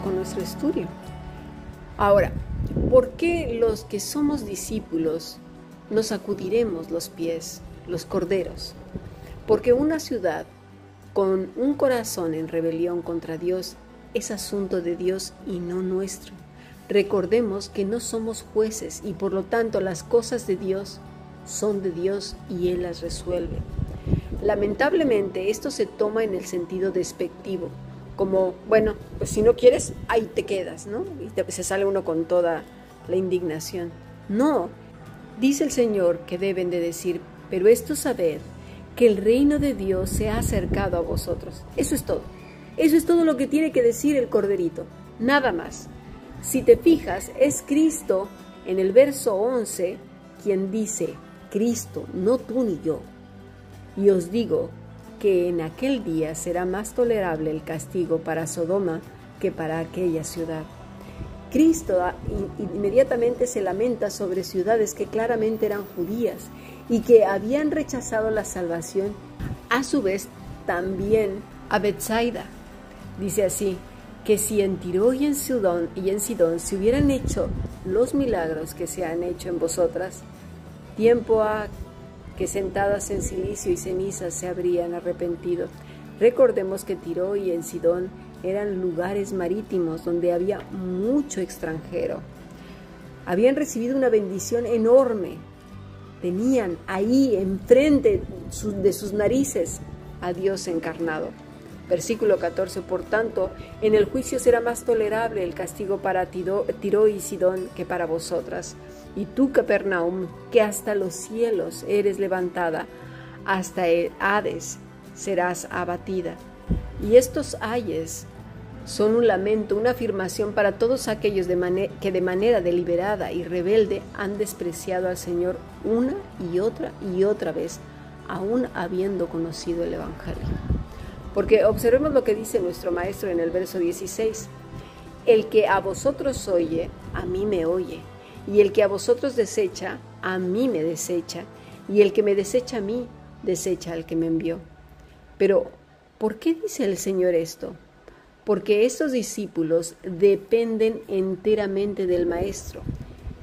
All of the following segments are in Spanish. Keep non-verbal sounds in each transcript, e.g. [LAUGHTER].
con nuestro estudio. Ahora, ¿por qué los que somos discípulos nos sacudiremos los pies, los corderos? Porque una ciudad con un corazón en rebelión contra Dios es asunto de Dios y no nuestro. Recordemos que no somos jueces y por lo tanto las cosas de Dios son de Dios y Él las resuelve. Lamentablemente esto se toma en el sentido despectivo, como, bueno, pues si no quieres, ahí te quedas, ¿no? Y se sale uno con toda la indignación. No, dice el Señor que deben de decir, pero esto sabed que el reino de Dios se ha acercado a vosotros. Eso es todo. Eso es todo lo que tiene que decir el corderito, nada más. Si te fijas, es Cristo en el verso 11 quien dice, Cristo, no tú ni yo. Y os digo que en aquel día será más tolerable el castigo para Sodoma que para aquella ciudad. Cristo inmediatamente se lamenta sobre ciudades que claramente eran judías y que habían rechazado la salvación, a su vez también a Bethsaida. Dice así, que si en Tiro y en Sidón y en Sidón se hubieran hecho los milagros que se han hecho en vosotras, tiempo ha que sentadas en silicio y cenizas se habrían arrepentido. Recordemos que Tiro y en Sidón eran lugares marítimos donde había mucho extranjero. Habían recibido una bendición enorme. Tenían ahí enfrente de sus narices a Dios encarnado. Versículo 14. Por tanto, en el juicio será más tolerable el castigo para Tiro y Sidón que para vosotras. Y tú, Capernaum, que hasta los cielos eres levantada, hasta el Hades serás abatida. Y estos ayes son un lamento, una afirmación para todos aquellos que de manera deliberada y rebelde han despreciado al Señor una y otra y otra vez, aún habiendo conocido el Evangelio. Porque observemos lo que dice nuestro Maestro en el verso 16. El que a vosotros oye, a mí me oye, y el que a vosotros desecha, a mí me desecha, y el que me desecha a mí, desecha al que me envió. Pero, ¿por qué dice el Señor esto? Porque estos discípulos dependen enteramente del Maestro.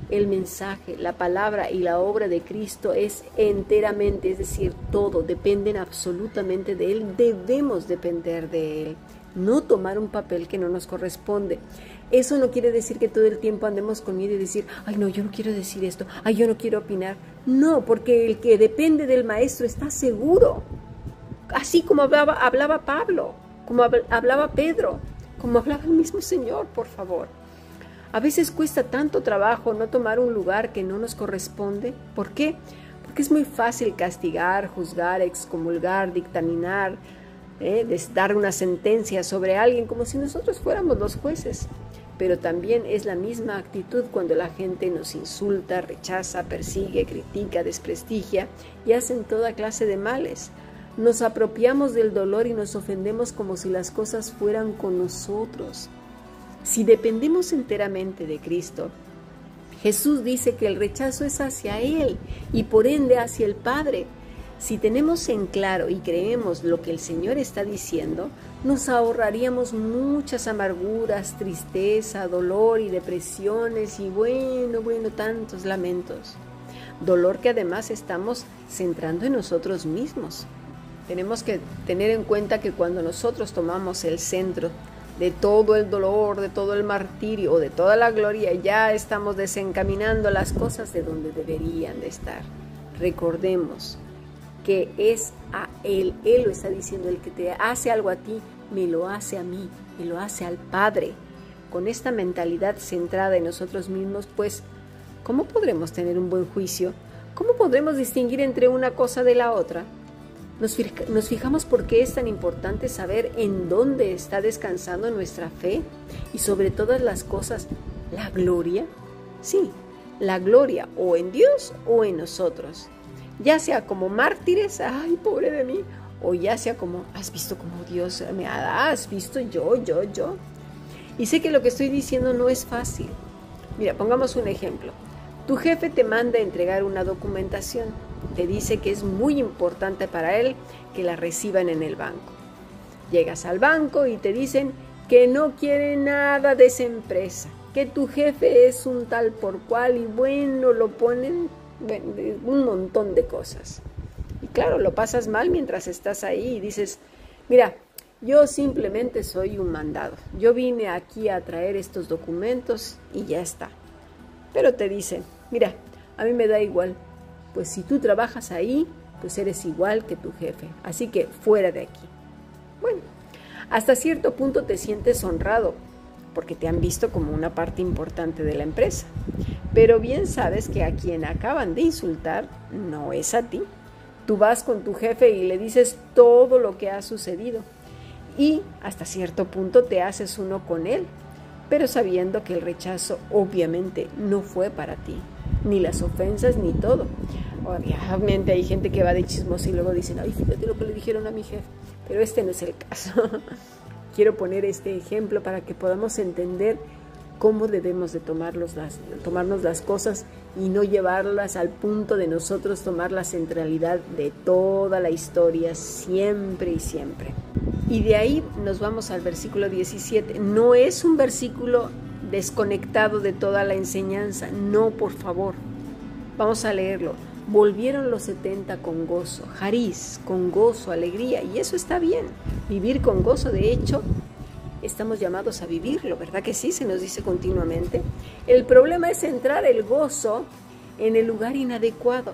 El mensaje, la palabra y la obra de Cristo es enteramente, es decir, todo, dependen absolutamente de Él, debemos depender de Él, no tomar un papel que no nos corresponde. Eso no quiere decir que todo el tiempo andemos con miedo y decir, ay no, yo no quiero decir esto, ay yo no quiero opinar. No, porque el que depende del Maestro está seguro, así como hablaba, hablaba Pablo, como hablaba Pedro, como hablaba el mismo Señor, por favor. A veces cuesta tanto trabajo no tomar un lugar que no nos corresponde. ¿Por qué? Porque es muy fácil castigar, juzgar, excomulgar, dictaminar, ¿eh? dar una sentencia sobre alguien como si nosotros fuéramos los jueces. Pero también es la misma actitud cuando la gente nos insulta, rechaza, persigue, critica, desprestigia y hacen toda clase de males. Nos apropiamos del dolor y nos ofendemos como si las cosas fueran con nosotros. Si dependemos enteramente de Cristo, Jesús dice que el rechazo es hacia Él y por ende hacia el Padre. Si tenemos en claro y creemos lo que el Señor está diciendo, nos ahorraríamos muchas amarguras, tristeza, dolor y depresiones y bueno, bueno, tantos lamentos. Dolor que además estamos centrando en nosotros mismos. Tenemos que tener en cuenta que cuando nosotros tomamos el centro de todo el dolor, de todo el martirio, de toda la gloria, ya estamos desencaminando las cosas de donde deberían de estar. Recordemos que es a Él, Él lo está diciendo, el que te hace algo a ti, me lo hace a mí, me lo hace al Padre. Con esta mentalidad centrada en nosotros mismos, pues, ¿cómo podremos tener un buen juicio? ¿Cómo podremos distinguir entre una cosa de la otra? Nos, fijamos por qué es tan importante saber en dónde está descansando nuestra fe y sobre todas las cosas, la gloria. Sí, la gloria o en Dios o en nosotros. Ya sea como mártires, ay, pobre de mí, o ya sea como, has visto como Dios me ha dado, has visto yo, yo, yo. Y sé que lo que estoy diciendo no es fácil. Mira, pongamos un ejemplo. Tu jefe te manda entregar una documentación te dice que es muy importante para él que la reciban en el banco. Llegas al banco y te dicen que no quiere nada de esa empresa, que tu jefe es un tal por cual y bueno, lo ponen un montón de cosas. Y claro, lo pasas mal mientras estás ahí y dices, mira, yo simplemente soy un mandado. Yo vine aquí a traer estos documentos y ya está. Pero te dicen, mira, a mí me da igual, pues si tú trabajas ahí, pues eres igual que tu jefe. Así que fuera de aquí. Bueno, hasta cierto punto te sientes honrado porque te han visto como una parte importante de la empresa. Pero bien sabes que a quien acaban de insultar no es a ti. Tú vas con tu jefe y le dices todo lo que ha sucedido y hasta cierto punto te haces uno con él, pero sabiendo que el rechazo obviamente no fue para ti, ni las ofensas ni todo. Obviamente hay gente que va de chismoso y luego dicen, ay, fíjate lo que le dijeron a mi jefe, pero este no es el caso. [LAUGHS] Quiero poner este ejemplo para que podamos entender cómo debemos de tomarnos las, tomarnos las cosas y no llevarlas al punto de nosotros tomar la centralidad de toda la historia siempre y siempre. Y de ahí nos vamos al versículo 17. No es un versículo desconectado de toda la enseñanza, no, por favor. Vamos a leerlo. Volvieron los 70 con gozo, jariz, con gozo, alegría, y eso está bien. Vivir con gozo, de hecho, estamos llamados a vivirlo, ¿verdad que sí? Se nos dice continuamente. El problema es entrar el gozo en el lugar inadecuado,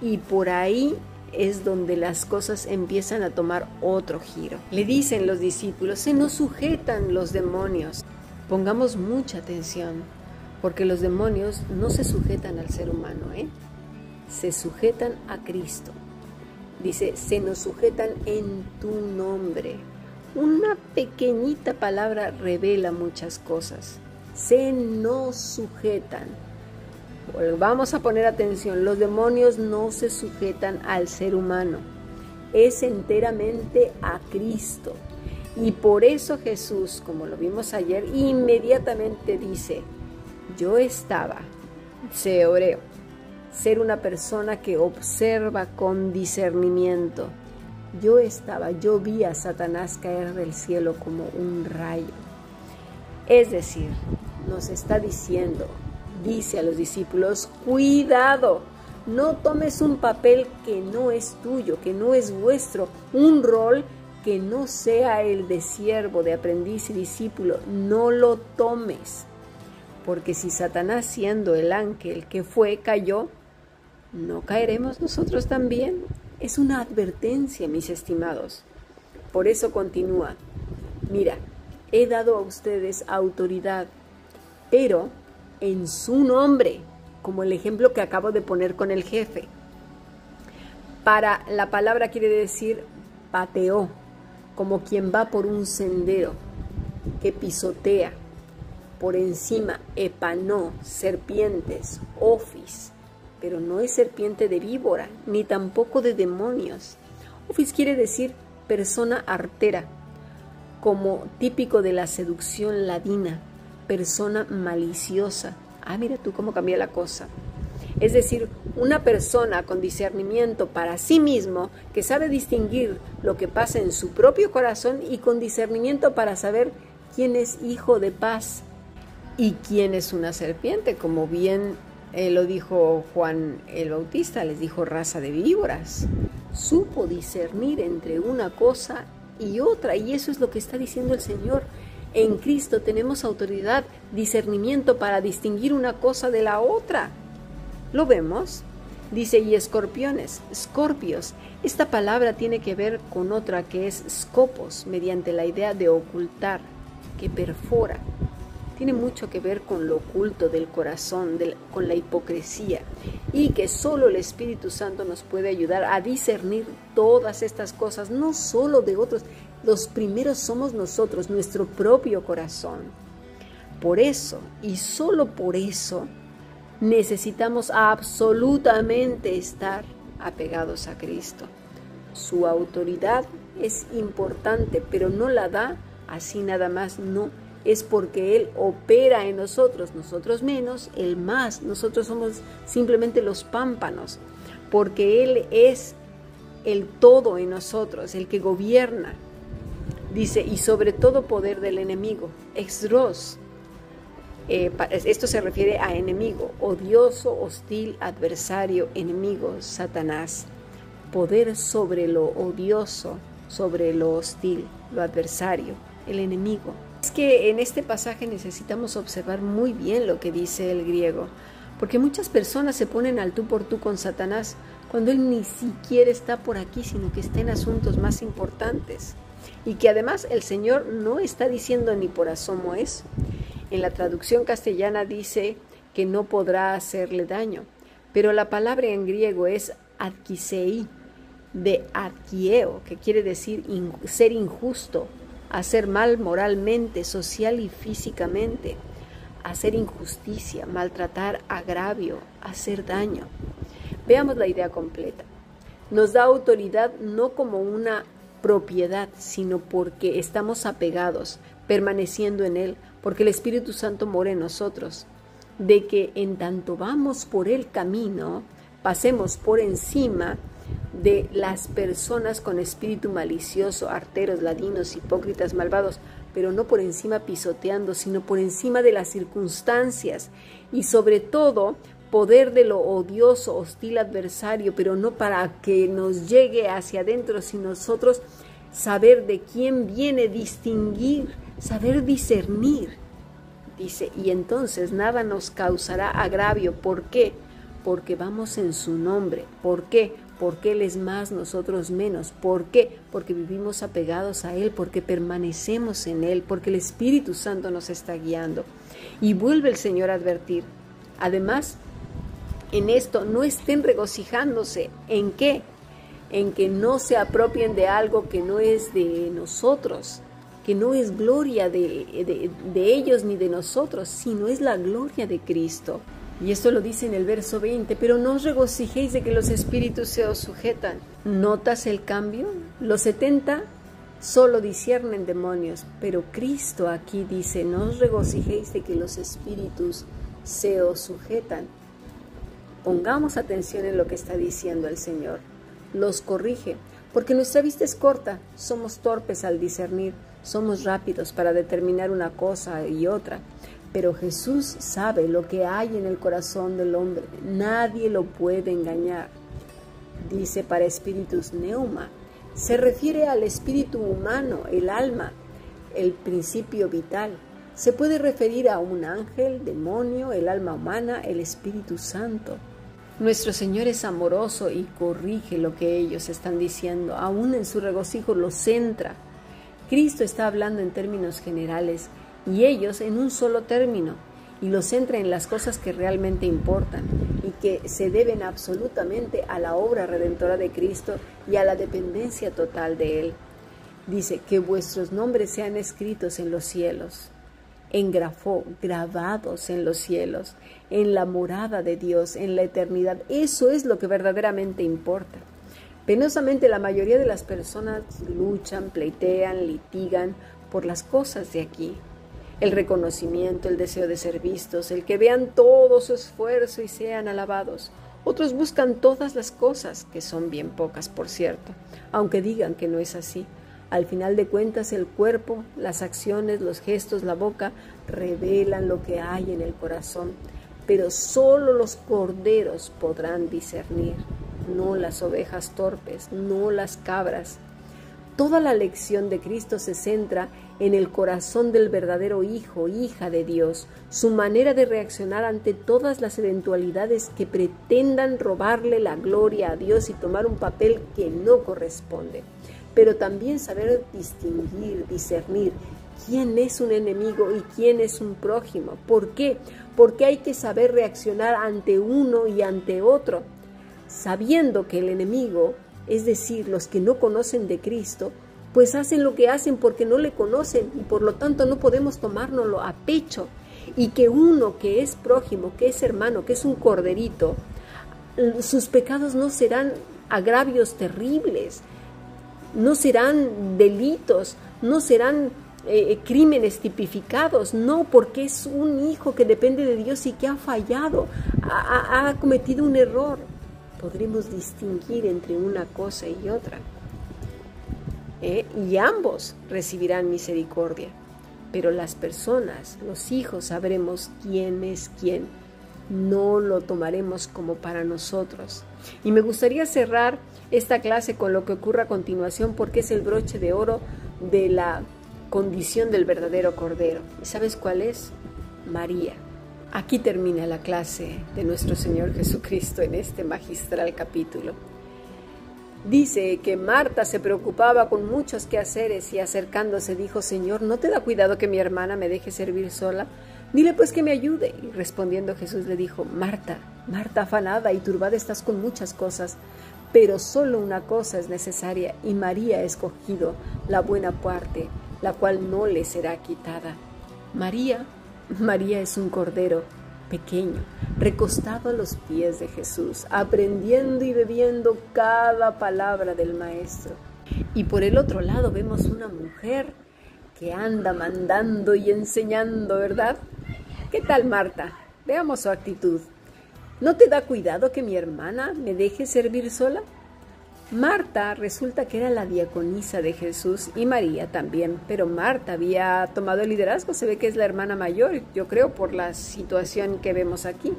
y por ahí es donde las cosas empiezan a tomar otro giro. Le dicen los discípulos, se nos sujetan los demonios. Pongamos mucha atención, porque los demonios no se sujetan al ser humano, ¿eh? se sujetan a Cristo. Dice, se nos sujetan en tu nombre. Una pequeñita palabra revela muchas cosas. Se nos sujetan. Vamos a poner atención, los demonios no se sujetan al ser humano, es enteramente a Cristo. Y por eso Jesús, como lo vimos ayer, inmediatamente dice, yo estaba, se oreo, ser una persona que observa con discernimiento. Yo estaba, yo vi a Satanás caer del cielo como un rayo. Es decir, nos está diciendo, dice a los discípulos, cuidado, no tomes un papel que no es tuyo, que no es vuestro, un rol que no sea el de siervo, de aprendiz y discípulo, no lo tomes. Porque si Satanás siendo el ángel que fue cayó, ¿no caeremos nosotros también? Es una advertencia, mis estimados. Por eso continúa. Mira, he dado a ustedes autoridad, pero en su nombre, como el ejemplo que acabo de poner con el jefe. Para la palabra quiere decir pateó, como quien va por un sendero, que pisotea, por encima, epanó, serpientes, ofis, pero no es serpiente de víbora, ni tampoco de demonios. Ofis quiere decir persona artera, como típico de la seducción ladina, persona maliciosa. Ah, mira tú cómo cambia la cosa. Es decir, una persona con discernimiento para sí mismo, que sabe distinguir lo que pasa en su propio corazón y con discernimiento para saber quién es hijo de paz y quién es una serpiente, como bien eh, lo dijo Juan el Bautista, les dijo raza de víboras. Supo discernir entre una cosa y otra, y eso es lo que está diciendo el Señor. En Cristo tenemos autoridad, discernimiento para distinguir una cosa de la otra. ¿Lo vemos? Dice, y escorpiones, escorpios. Esta palabra tiene que ver con otra que es scopos, mediante la idea de ocultar, que perfora, tiene mucho que ver con lo oculto del corazón, con la hipocresía, y que solo el Espíritu Santo nos puede ayudar a discernir todas estas cosas, no solo de otros, los primeros somos nosotros, nuestro propio corazón. Por eso, y solo por eso, necesitamos absolutamente estar apegados a Cristo. Su autoridad es importante, pero no la da así nada más, no es porque Él opera en nosotros, nosotros menos, Él más, nosotros somos simplemente los pámpanos, porque Él es el todo en nosotros, el que gobierna. Dice, y sobre todo poder del enemigo, exros. Eh, esto se refiere a enemigo, odioso, hostil, adversario, enemigo, Satanás. Poder sobre lo odioso, sobre lo hostil, lo adversario, el enemigo. Es que en este pasaje necesitamos observar muy bien lo que dice el griego, porque muchas personas se ponen al tú por tú con Satanás cuando él ni siquiera está por aquí, sino que está en asuntos más importantes. Y que además el Señor no está diciendo ni por asomo eso. En la traducción castellana dice que no podrá hacerle daño, pero la palabra en griego es adkisei, de adkieo, que quiere decir ser injusto, hacer mal moralmente, social y físicamente, hacer injusticia, maltratar, agravio, hacer daño. Veamos la idea completa. Nos da autoridad no como una propiedad, sino porque estamos apegados, permaneciendo en Él, porque el Espíritu Santo mora en nosotros. De que en tanto vamos por el camino, pasemos por encima de las personas con espíritu malicioso, arteros, ladinos, hipócritas, malvados, pero no por encima pisoteando, sino por encima de las circunstancias y sobre todo poder de lo odioso, hostil adversario, pero no para que nos llegue hacia adentro, sino nosotros saber de quién viene, distinguir, saber discernir. Dice, y entonces nada nos causará agravio. ¿Por qué? Porque vamos en su nombre. ¿Por qué? porque Él es más, nosotros menos. ¿Por qué? Porque vivimos apegados a Él, porque permanecemos en Él, porque el Espíritu Santo nos está guiando. Y vuelve el Señor a advertir. Además, en esto no estén regocijándose. ¿En qué? En que no se apropien de algo que no es de nosotros, que no es gloria de, de ellos ni de nosotros, sino es la gloria de Cristo. Y esto lo dice en el verso 20, pero no os regocijéis de que los espíritus se os sujetan. ¿Notas el cambio? Los 70 solo disciernen demonios, pero Cristo aquí dice, no os regocijéis de que los espíritus se os sujetan. Pongamos atención en lo que está diciendo el Señor. Los corrige, porque nuestra vista es corta, somos torpes al discernir, somos rápidos para determinar una cosa y otra. Pero Jesús sabe lo que hay en el corazón del hombre. Nadie lo puede engañar. Dice para espíritus neuma. Se refiere al espíritu humano, el alma, el principio vital. Se puede referir a un ángel, demonio, el alma humana, el Espíritu Santo. Nuestro Señor es amoroso y corrige lo que ellos están diciendo. Aún en su regocijo los centra. Cristo está hablando en términos generales y ellos en un solo término y los centra en las cosas que realmente importan y que se deben absolutamente a la obra redentora de Cristo y a la dependencia total de Él. Dice que vuestros nombres sean escritos en los cielos, engrafó, grabados en los cielos, en la morada de Dios, en la eternidad. Eso es lo que verdaderamente importa. Penosamente la mayoría de las personas luchan, pleitean, litigan por las cosas de aquí, el reconocimiento, el deseo de ser vistos, el que vean todo su esfuerzo y sean alabados. Otros buscan todas las cosas, que son bien pocas, por cierto, aunque digan que no es así. Al final de cuentas, el cuerpo, las acciones, los gestos, la boca, revelan lo que hay en el corazón, pero solo los corderos podrán discernir, no las ovejas torpes, no las cabras. Toda la lección de Cristo se centra en el corazón del verdadero Hijo, hija de Dios, su manera de reaccionar ante todas las eventualidades que pretendan robarle la gloria a Dios y tomar un papel que no corresponde, pero también saber distinguir, discernir quién es un enemigo y quién es un prójimo. ¿Por qué? Porque hay que saber reaccionar ante uno y ante otro, sabiendo que el enemigo es decir, los que no conocen de Cristo, pues hacen lo que hacen porque no le conocen y por lo tanto no podemos tomárnoslo a pecho. Y que uno que es prójimo, que es hermano, que es un corderito, sus pecados no serán agravios terribles, no serán delitos, no serán eh, crímenes tipificados, no, porque es un hijo que depende de Dios y que ha fallado, ha cometido un error podremos distinguir entre una cosa y otra. ¿eh? y ambos recibirán misericordia. Pero las personas, los hijos, sabremos quién es quién. No lo tomaremos como para nosotros. Y me gustaría cerrar esta clase con lo que ocurre a continuación porque es el broche de oro de la condición del verdadero Cordero. ¿Y sabes cuál es? María. Aquí termina la clase de nuestro Señor Jesucristo en este magistral capítulo. Dice que Marta se preocupaba con muchos quehaceres y acercándose dijo, Señor, ¿no te da cuidado que mi hermana me deje servir sola? Dile pues que me ayude. Y respondiendo Jesús le dijo, Marta, Marta afanada y turbada estás con muchas cosas, pero solo una cosa es necesaria y María ha escogido la buena parte, la cual no le será quitada. María, María es un cordero pequeño, recostado a los pies de Jesús, aprendiendo y bebiendo cada palabra del Maestro. Y por el otro lado vemos una mujer que anda mandando y enseñando, ¿verdad? ¿Qué tal Marta? Veamos su actitud. ¿No te da cuidado que mi hermana me deje servir sola? Marta resulta que era la diaconisa de Jesús y María también, pero Marta había tomado el liderazgo, se ve que es la hermana mayor, yo creo, por la situación que vemos aquí.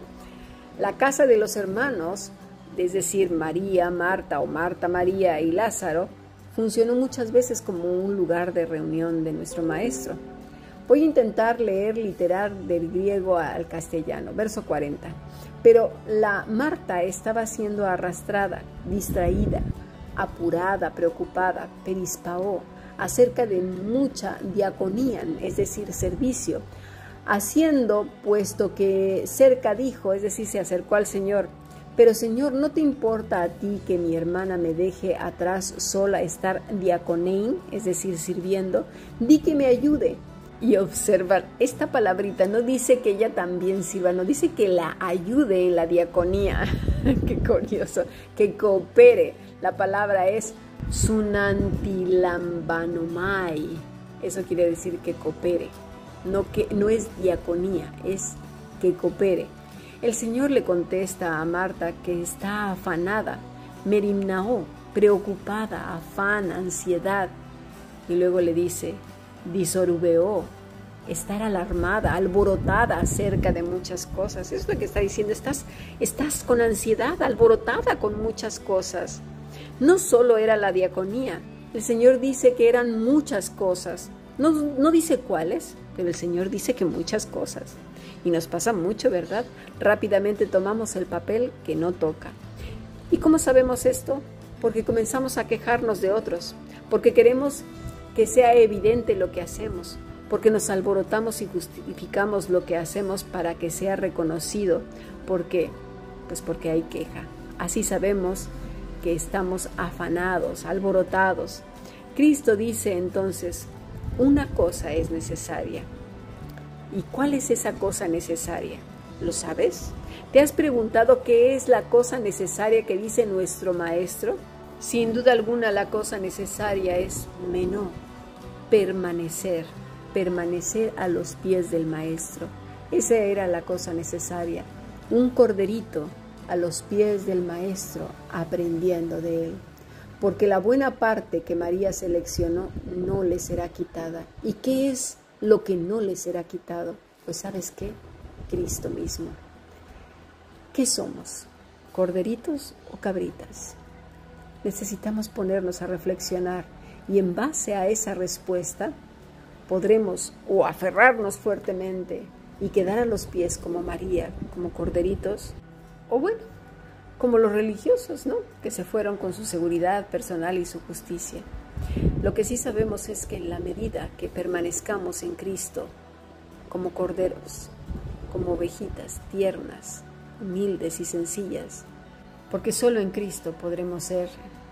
La casa de los hermanos, es decir, María, Marta o Marta, María y Lázaro, funcionó muchas veces como un lugar de reunión de nuestro Maestro. Voy a intentar leer literar del griego al castellano, verso 40. Pero la Marta estaba siendo arrastrada, distraída, apurada, preocupada, perispaó, acerca de mucha diaconía, es decir, servicio, haciendo, puesto que cerca dijo, es decir, se acercó al Señor, pero Señor, ¿no te importa a ti que mi hermana me deje atrás sola estar diaconein, es decir, sirviendo? Di que me ayude y observar. Esta palabrita no dice que ella también sirva, no dice que la ayude en la diaconía. [LAUGHS] Qué curioso, que coopere. La palabra es sunantilambanomai. Eso quiere decir que coopere. No, que, no es diaconía, es que coopere. El Señor le contesta a Marta que está afanada, merimnao, preocupada, afán, ansiedad. Y luego le dice, disorubeó, estar alarmada, alborotada acerca de muchas cosas. Es lo que está diciendo, estás, estás con ansiedad, alborotada con muchas cosas. No solo era la diaconía, el Señor dice que eran muchas cosas. No, no dice cuáles, pero el Señor dice que muchas cosas. Y nos pasa mucho, ¿verdad? Rápidamente tomamos el papel que no toca. ¿Y cómo sabemos esto? Porque comenzamos a quejarnos de otros, porque queremos que sea evidente lo que hacemos, porque nos alborotamos y justificamos lo que hacemos para que sea reconocido, porque pues porque hay queja. Así sabemos que estamos afanados, alborotados. Cristo dice entonces, una cosa es necesaria. ¿Y cuál es esa cosa necesaria? ¿Lo sabes? ¿Te has preguntado qué es la cosa necesaria que dice nuestro Maestro? Sin duda alguna la cosa necesaria es menor permanecer, permanecer a los pies del Maestro. Esa era la cosa necesaria, un corderito a los pies del Maestro aprendiendo de él, porque la buena parte que María seleccionó no le será quitada. ¿Y qué es lo que no le será quitado? Pues sabes qué, Cristo mismo. ¿Qué somos? ¿Corderitos o cabritas? Necesitamos ponernos a reflexionar y en base a esa respuesta podremos o aferrarnos fuertemente y quedar a los pies como María, como corderitos, o bueno, como los religiosos, ¿no? Que se fueron con su seguridad personal y su justicia. Lo que sí sabemos es que en la medida que permanezcamos en Cristo como corderos, como ovejitas tiernas, humildes y sencillas, porque solo en Cristo podremos ser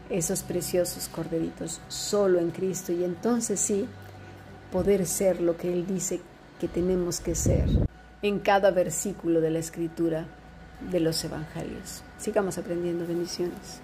esos preciosos corderitos solo en Cristo y entonces sí poder ser lo que Él dice que tenemos que ser en cada versículo de la escritura de los evangelios. Sigamos aprendiendo bendiciones.